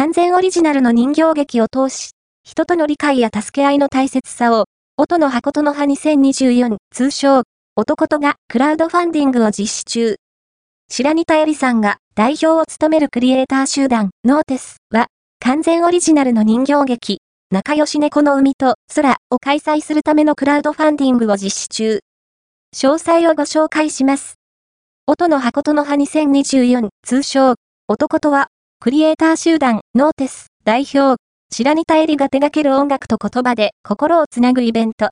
完全オリジナルの人形劇を通し、人との理解や助け合いの大切さを、音の箱との葉2024通称、男とがクラウドファンディングを実施中。白仁田絵里さんが代表を務めるクリエイター集団、ノーテスは、完全オリジナルの人形劇、仲良し猫の海と空を開催するためのクラウドファンディングを実施中。詳細をご紹介します。音の箱との葉2024通称、男とは、クリエイター集団、ノーテス代表、白仁田絵里が手掛ける音楽と言葉で心をつなぐイベント。